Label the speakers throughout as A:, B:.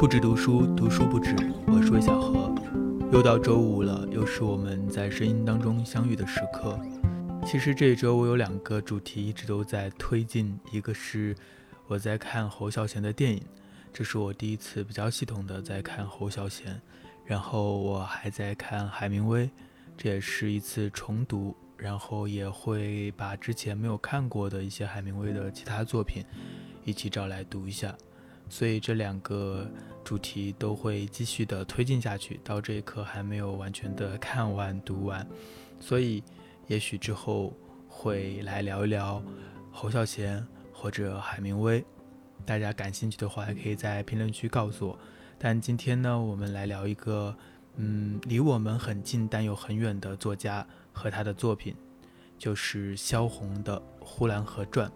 A: 不止读书，读书不止。我是魏小何，又到周五了，又是我们在声音当中相遇的时刻。其实这一周我有两个主题一直都在推进，一个是我在看侯孝贤的电影，这是我第一次比较系统的在看侯孝贤。然后我还在看海明威，这也是一次重读，然后也会把之前没有看过的一些海明威的其他作品一起找来读一下。所以这两个主题都会继续的推进下去，到这一刻还没有完全的看完读完，所以也许之后会来聊一聊侯孝贤或者海明威，大家感兴趣的话，可以在评论区告诉我。但今天呢，我们来聊一个，嗯，离我们很近但又很远的作家和他的作品，就是萧红的《呼兰河传》。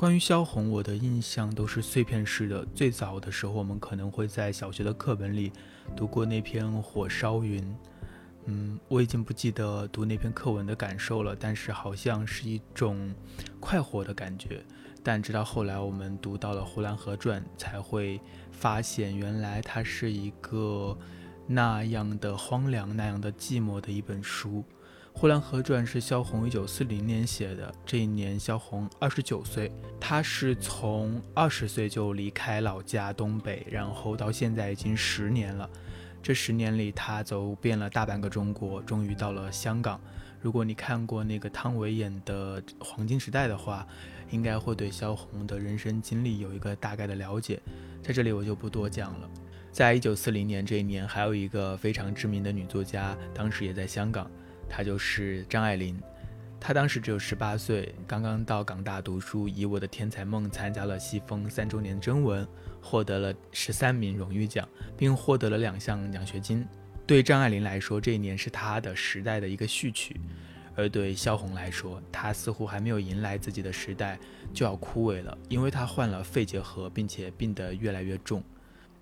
A: 关于萧红，我的印象都是碎片式的。最早的时候，我们可能会在小学的课本里读过那篇《火烧云》。嗯，我已经不记得读那篇课文的感受了，但是好像是一种快活的感觉。但直到后来我们读到了《呼兰河传》，才会发现原来它是一个那样的荒凉、那样的寂寞的一本书。《呼兰河传》是萧红一九四零年写的，这一年萧红二十九岁。她是从二十岁就离开老家东北，然后到现在已经十年了。这十年里，她走遍了大半个中国，终于到了香港。如果你看过那个汤唯演的《黄金时代》的话，应该会对萧红的人生经历有一个大概的了解。在这里我就不多讲了。在一九四零年这一年，还有一个非常知名的女作家，当时也在香港。她就是张爱玲，她当时只有十八岁，刚刚到港大读书，以《我的天才梦》参加了西风三周年征文，获得了十三名荣誉奖，并获得了两项奖学金。对张爱玲来说，这一年是她的时代的一个序曲；而对萧红来说，她似乎还没有迎来自己的时代，就要枯萎了，因为她患了肺结核，并且病得越来越重。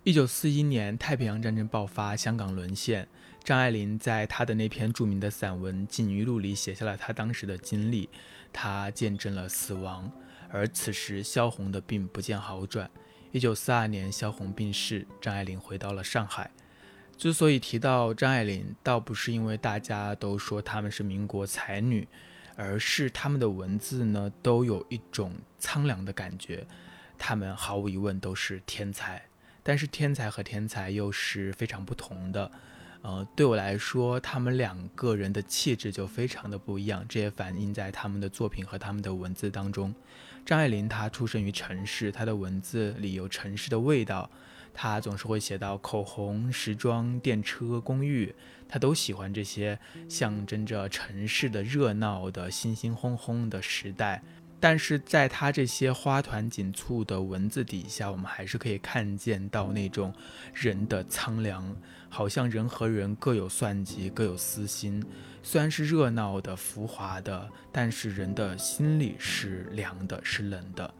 A: 一九四一年，太平洋战争爆发，香港沦陷。张爱玲在她的那篇著名的散文《锦余录》里写下了她当时的经历，她见证了死亡。而此时，萧红的病不见好转。一九四二年，萧红病逝，张爱玲回到了上海。之所以提到张爱玲，倒不是因为大家都说她们是民国才女，而是她们的文字呢，都有一种苍凉的感觉。她们毫无疑问都是天才，但是天才和天才又是非常不同的。呃，对我来说，他们两个人的气质就非常的不一样，这也反映在他们的作品和他们的文字当中。张爱玲她出生于城市，她的文字里有城市的味道，她总是会写到口红、时装、电车、公寓，她都喜欢这些象征着城市的热闹的、兴兴轰轰的时代。但是在他这些花团锦簇的文字底下，我们还是可以看见到那种人的苍凉，好像人和人各有算计，各有私心。虽然是热闹的、浮华的，但是人的心里是凉的，是冷的。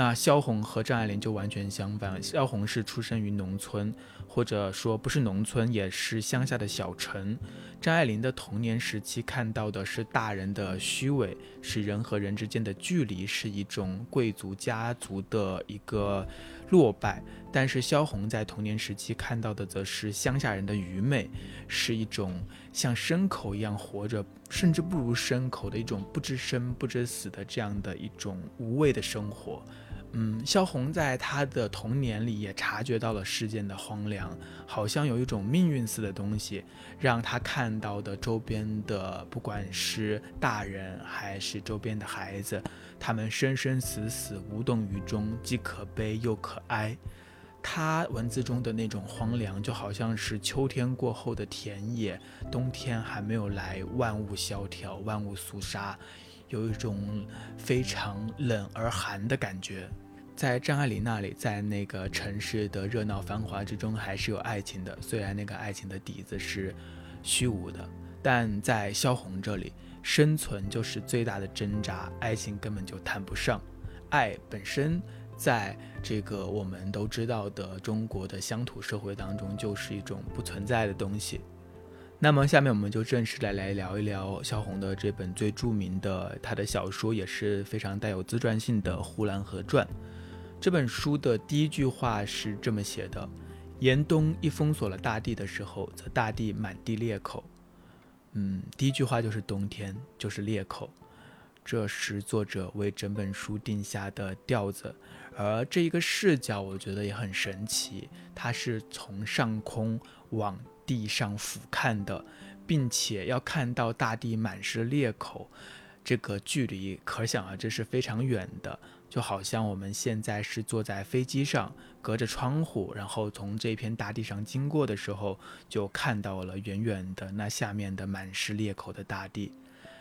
A: 那萧红和张爱玲就完全相反，萧红是出生于农村。或者说不是农村，也是乡下的小城。张爱玲的童年时期看到的是大人的虚伪，是人和人之间的距离，是一种贵族家族的一个落败。但是萧红在童年时期看到的则是乡下人的愚昧，是一种像牲口一样活着，甚至不如牲口的一种不知生不知死的这样的一种无味的生活。嗯，萧红在她的童年里也察觉到了世间的荒凉，好像有一种命运似的东西，让她看到的周边的，不管是大人还是周边的孩子，他们生生死死无动于衷，既可悲又可哀。她文字中的那种荒凉，就好像是秋天过后的田野，冬天还没有来，万物萧条，万物肃杀。有一种非常冷而寒的感觉，在张爱玲那里，在那个城市的热闹繁华之中，还是有爱情的。虽然那个爱情的底子是虚无的，但在萧红这里，生存就是最大的挣扎，爱情根本就谈不上。爱本身，在这个我们都知道的中国的乡土社会当中，就是一种不存在的东西。那么，下面我们就正式来来聊一聊萧红的这本最著名的他的小说，也是非常带有自传性的《呼兰河传》。这本书的第一句话是这么写的：“严冬一封锁了大地的时候，则大地满地裂口。嗯，第一句话就是冬天，就是裂口。这是作者为整本书定下的调子，而这一个视角，我觉得也很神奇。它是从上空往地上俯瞰的，并且要看到大地满是裂口，这个距离可想而知是非常远的。就好像我们现在是坐在飞机上，隔着窗户，然后从这片大地上经过的时候，就看到了远远的那下面的满是裂口的大地。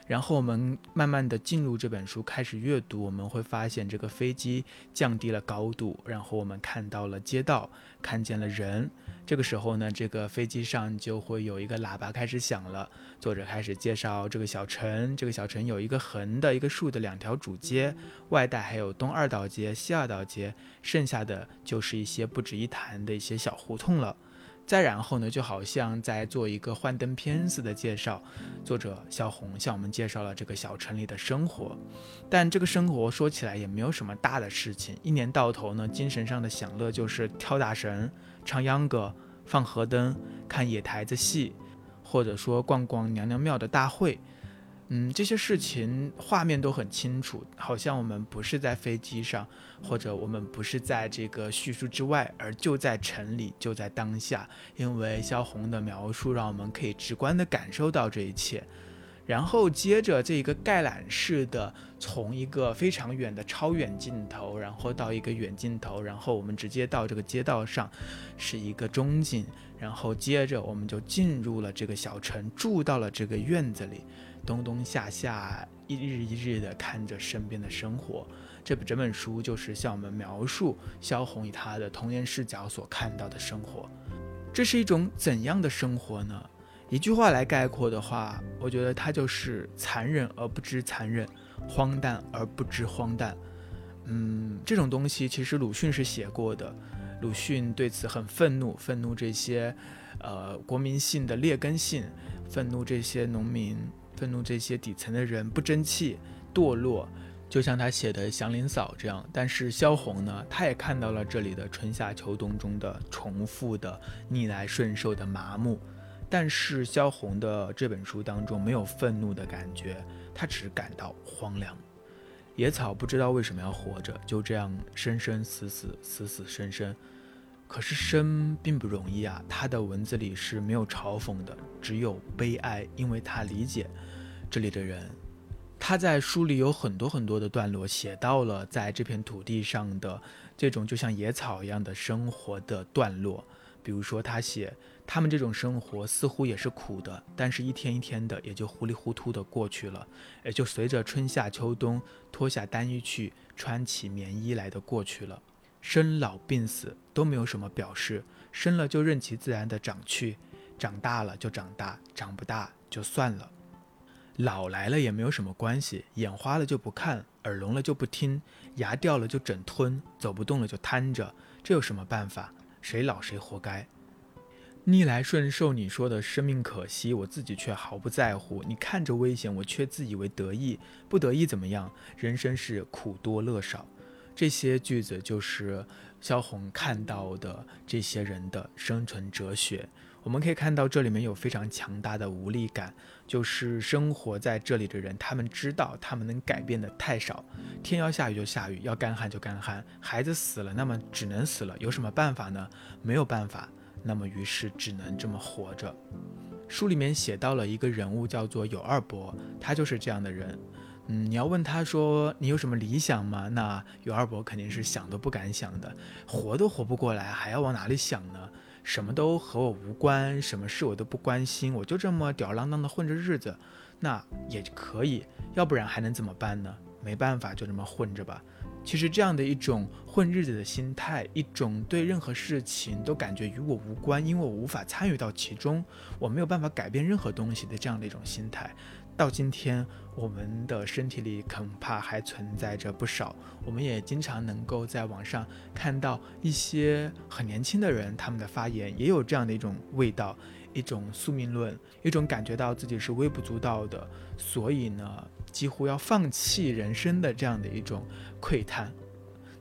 A: 然后我们慢慢的进入这本书，开始阅读，我们会发现这个飞机降低了高度，然后我们看到了街道，看见了人。这个时候呢，这个飞机上就会有一个喇叭开始响了。作者开始介绍这个小城，这个小城有一个横的，一个竖的两条主街，外带还有东二道街、西二道街，剩下的就是一些不值一谈的一些小胡同了。再然后呢，就好像在做一个幻灯片似的介绍，作者小红向我们介绍了这个小城里的生活，但这个生活说起来也没有什么大的事情，一年到头呢，精神上的享乐就是跳大神、唱秧歌、放河灯、看野台子戏，或者说逛逛娘娘庙的大会。嗯，这些事情画面都很清楚，好像我们不是在飞机上，或者我们不是在这个叙述之外，而就在城里，就在当下。因为萧红的描述，让我们可以直观地感受到这一切。然后接着这一个概览式的，从一个非常远的超远镜头，然后到一个远镜头，然后我们直接到这个街道上，是一个中景，然后接着我们就进入了这个小城，住到了这个院子里。冬冬夏夏，一日一日的看着身边的生活，这本整本书就是向我们描述萧红以她的童年视角所看到的生活。这是一种怎样的生活呢？一句话来概括的话，我觉得它就是残忍而不知残忍，荒诞而不知荒诞。嗯，这种东西其实鲁迅是写过的，鲁迅对此很愤怒，愤怒这些，呃，国民性的劣根性，愤怒这些农民。愤怒这些底层的人不争气、堕落，就像他写的《祥林嫂》这样。但是萧红呢，他也看到了这里的春夏秋冬中的重复的逆来顺受的麻木。但是萧红的这本书当中没有愤怒的感觉，他只感到荒凉。野草不知道为什么要活着，就这样生生死死、死死生生。可是生并不容易啊！他的文字里是没有嘲讽的，只有悲哀，因为他理解这里的人。他在书里有很多很多的段落，写到了在这片土地上的这种就像野草一样的生活的段落。比如说，他写他们这种生活似乎也是苦的，但是一天一天的也就糊里糊涂的过去了，也就随着春夏秋冬脱下单衣去，穿起棉衣来的过去了。生老病死都没有什么表示，生了就任其自然的长去，长大了就长大，长不大就算了。老来了也没有什么关系，眼花了就不看，耳聋了就不听，牙掉了就整吞，走不动了就瘫着，这有什么办法？谁老谁活该。逆来顺受，你说的生命可惜，我自己却毫不在乎。你看着危险，我却自以为得意，不得意怎么样？人生是苦多乐少。这些句子就是萧红看到的这些人的生存哲学。我们可以看到，这里面有非常强大的无力感，就是生活在这里的人，他们知道他们能改变的太少。天要下雨就下雨，要干旱就干旱。孩子死了，那么只能死了，有什么办法呢？没有办法，那么于是只能这么活着。书里面写到了一个人物，叫做有二伯，他就是这样的人。嗯，你要问他说你有什么理想吗？那尤二伯肯定是想都不敢想的，活都活不过来，还要往哪里想呢？什么都和我无关，什么事我都不关心，我就这么吊儿郎当的混着日子，那也可以，要不然还能怎么办呢？没办法，就这么混着吧。其实这样的一种混日子的心态，一种对任何事情都感觉与我无关，因为我无法参与到其中，我没有办法改变任何东西的这样的一种心态。到今天，我们的身体里恐怕还存在着不少。我们也经常能够在网上看到一些很年轻的人，他们的发言也有这样的一种味道，一种宿命论，一种感觉到自己是微不足道的，所以呢，几乎要放弃人生的这样的一种窥探。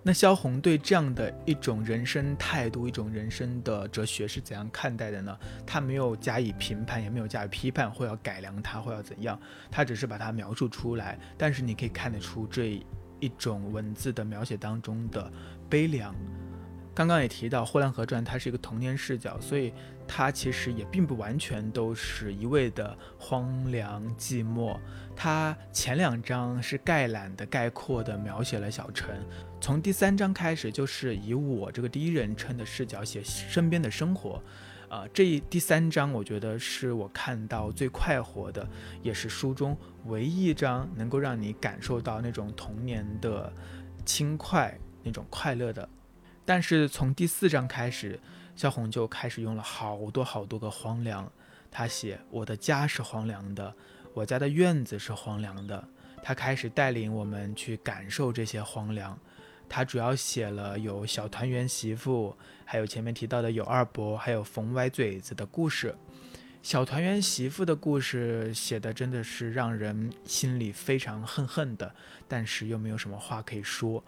A: 那萧红对这样的一种人生态度、一种人生的哲学是怎样看待的呢？他没有加以评判，也没有加以批判，或要改良它，或要怎样，他只是把它描述出来。但是你可以看得出这一种文字的描写当中的悲凉。刚刚也提到《呼兰河传》，它是一个童年视角，所以它其实也并不完全都是一味的荒凉寂寞。它前两章是概览的、概括的描写了小城，从第三章开始就是以我这个第一人称的视角写身边的生活。啊，这一第三章我觉得是我看到最快活的，也是书中唯一一章能够让你感受到那种童年的轻快、那种快乐的。但是从第四章开始，萧红就开始用了好多好多个荒凉。他写我的家是荒凉的，我家的院子是荒凉的。他开始带领我们去感受这些荒凉。他主要写了有小团圆媳妇，还有前面提到的有二伯，还有冯歪嘴子的故事。小团圆媳妇的故事写的真的是让人心里非常恨恨的，但是又没有什么话可以说。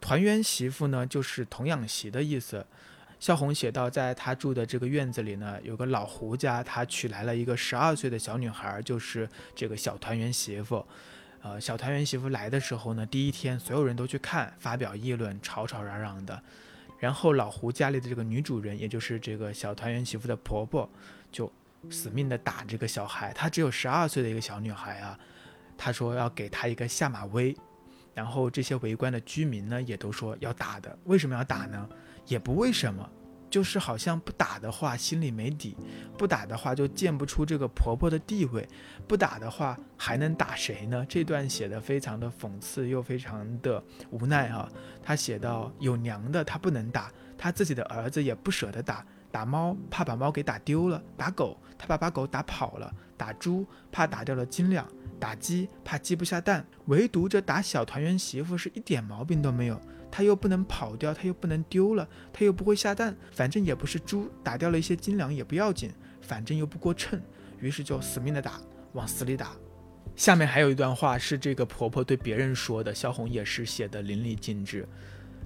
A: 团圆媳妇呢，就是童养媳的意思。萧红写到，在他住的这个院子里呢，有个老胡家，他娶来了一个十二岁的小女孩，就是这个小团圆媳妇。呃，小团圆媳妇来的时候呢，第一天所有人都去看，发表议论，吵吵嚷嚷的。然后老胡家里的这个女主人，也就是这个小团圆媳妇的婆婆，就死命的打这个小孩。她只有十二岁的一个小女孩啊，她说要给她一个下马威。然后这些围观的居民呢，也都说要打的。为什么要打呢？也不为什么，就是好像不打的话心里没底，不打的话就见不出这个婆婆的地位，不打的话还能打谁呢？这段写的非常的讽刺又非常的无奈啊。他写到有娘的他不能打，他自己的儿子也不舍得打，打猫怕把猫给打丢了，打狗怕把狗打跑了，打猪怕打掉了斤两。打鸡怕鸡不下蛋，唯独这打小团圆媳妇是一点毛病都没有。他又不能跑掉，他又不能丢了，他又不会下蛋，反正也不是猪，打掉了一些斤两也不要紧，反正又不过秤，于是就死命的打，往死里打。下面还有一段话是这个婆婆对别人说的，萧红也是写的淋漓尽致。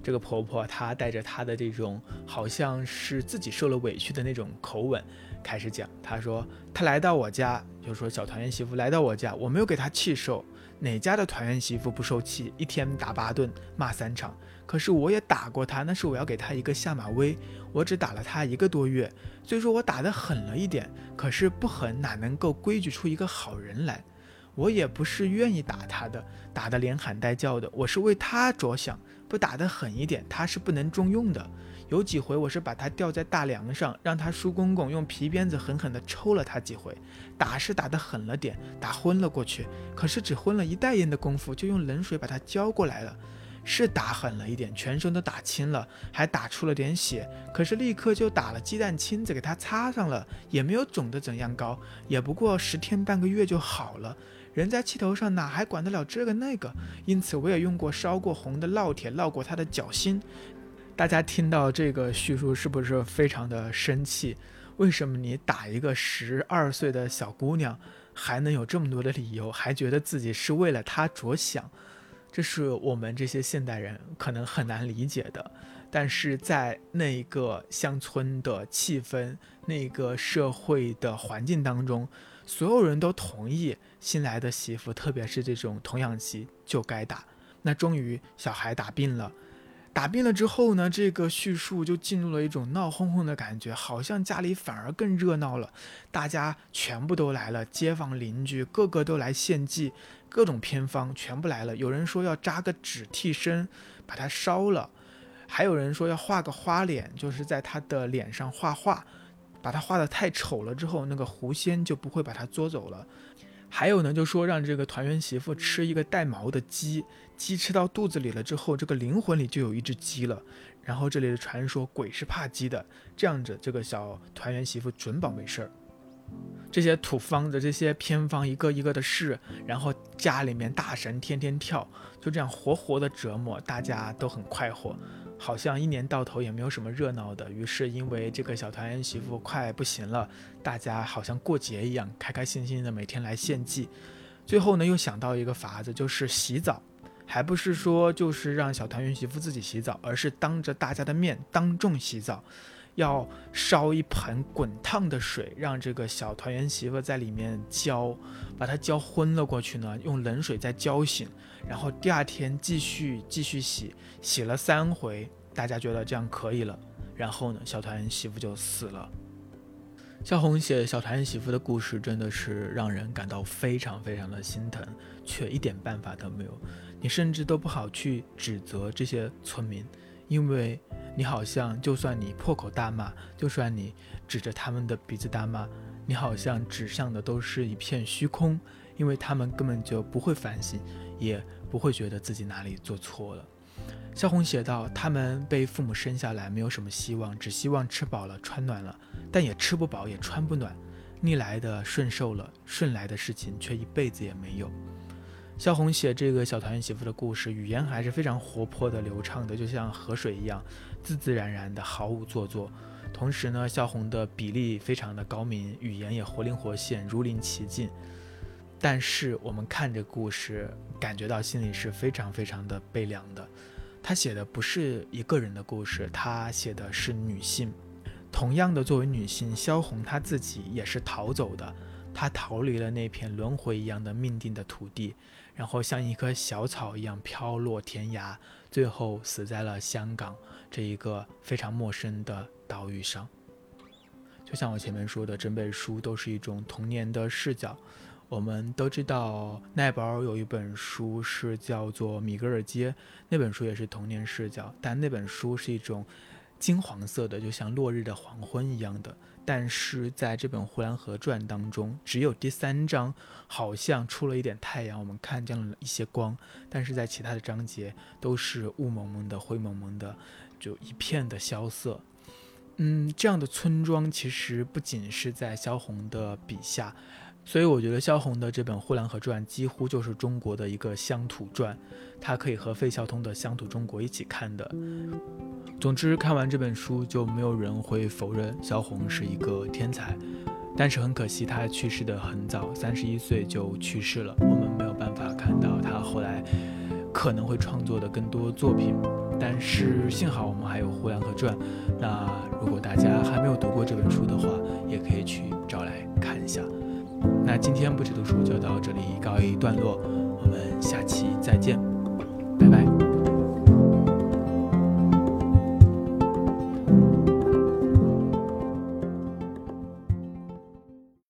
A: 这个婆婆她带着她的这种好像是自己受了委屈的那种口吻。开始讲，他说他来到我家，就说小团圆媳妇来到我家，我没有给他气受。哪家的团圆媳妇不受气？一天打八顿，骂三场。可是我也打过他，那是我要给他一个下马威。我只打了他一个多月，虽说我打得狠了一点，可是不狠哪能够规矩出一个好人来？我也不是愿意打他的，打得连喊带叫的，我是为他着想，不打得狠一点，他是不能中用的。有几回我是把他吊在大梁上，让他叔公公用皮鞭子狠狠地抽了他几回，打是打得狠了点，打昏了过去。可是只昏了一袋烟的功夫，就用冷水把他浇过来了，是打狠了一点，全身都打青了，还打出了点血。可是立刻就打了鸡蛋清子给他擦上了，也没有肿得怎样高，也不过十天半个月就好了。人在气头上哪还管得了这个那个？因此我也用过烧过红的烙铁烙过他的脚心。大家听到这个叙述是不是非常的生气？为什么你打一个十二岁的小姑娘，还能有这么多的理由，还觉得自己是为了她着想？这是我们这些现代人可能很难理解的。但是在那个乡村的气氛、那个社会的环境当中，所有人都同意新来的媳妇，特别是这种童养媳就该打。那终于小孩打病了。打病了之后呢，这个叙述就进入了一种闹哄哄的感觉，好像家里反而更热闹了，大家全部都来了，街坊邻居个个都来献祭，各种偏方全部来了。有人说要扎个纸替身，把它烧了；还有人说要画个花脸，就是在他的脸上画画，把他画的太丑了之后，那个狐仙就不会把他捉走了。还有呢，就说让这个团圆媳妇吃一个带毛的鸡，鸡吃到肚子里了之后，这个灵魂里就有一只鸡了。然后这里的传说，鬼是怕鸡的，这样子这个小团圆媳妇准保没事儿。这些土方的这些偏方一个一个的试，然后家里面大神天天跳，就这样活活的折磨，大家都很快活。好像一年到头也没有什么热闹的，于是因为这个小团圆媳妇快不行了，大家好像过节一样，开开心心的每天来献祭。最后呢，又想到一个法子，就是洗澡。还不是说就是让小团圆媳妇自己洗澡，而是当着大家的面当众洗澡，要烧一盆滚烫的水，让这个小团圆媳妇在里面浇，把她浇昏了过去呢，用冷水再浇醒，然后第二天继续继续洗，洗了三回，大家觉得这样可以了，然后呢，小团圆媳妇就死了。萧红写小团圆媳妇的故事，真的是让人感到非常非常的心疼，却一点办法都没有。你甚至都不好去指责这些村民，因为你好像就算你破口大骂，就算你指着他们的鼻子大骂，你好像指向的都是一片虚空，因为他们根本就不会反省，也不会觉得自己哪里做错了。萧红写道：“他们被父母生下来，没有什么希望，只希望吃饱了、穿暖了。”但也吃不饱，也穿不暖，逆来的顺受了，顺来的事情却一辈子也没有。萧红写这个小团圆媳妇的故事，语言还是非常活泼的、流畅的，就像河水一样，自自然然的，毫无做作。同时呢，萧红的笔力非常的高明，语言也活灵活现，如临其境。但是我们看这故事，感觉到心里是非常非常的悲凉的。他写的不是一个人的故事，他写的是女性。同样的，作为女性，萧红她自己也是逃走的，他逃离了那片轮回一样的命定的土地，然后像一棵小草一样飘落天涯，最后死在了香港这一个非常陌生的岛屿上。就像我前面说的，整本书都是一种童年的视角。我们都知道，奈保尔有一本书是叫做《米格尔街》，那本书也是童年视角，但那本书是一种。金黄色的，就像落日的黄昏一样的。但是在这本《呼兰河传》当中，只有第三章好像出了一点太阳，我们看见了一些光。但是在其他的章节都是雾蒙蒙的、灰蒙蒙的，就一片的萧瑟。嗯，这样的村庄其实不仅是在萧红的笔下。所以我觉得萧红的这本《呼兰河传》几乎就是中国的一个乡土传，它可以和费孝通的《乡土中国》一起看的。总之，看完这本书就没有人会否认萧红是一个天才，但是很可惜他去世的很早，三十一岁就去世了。我们没有办法看到他后来可能会创作的更多作品，但是幸好我们还有《呼兰河传》。那如果大家还没有读过这本书的话，也可以去找来看一下。那今天不止读书就到这里告一段落，我们下期再见，拜拜。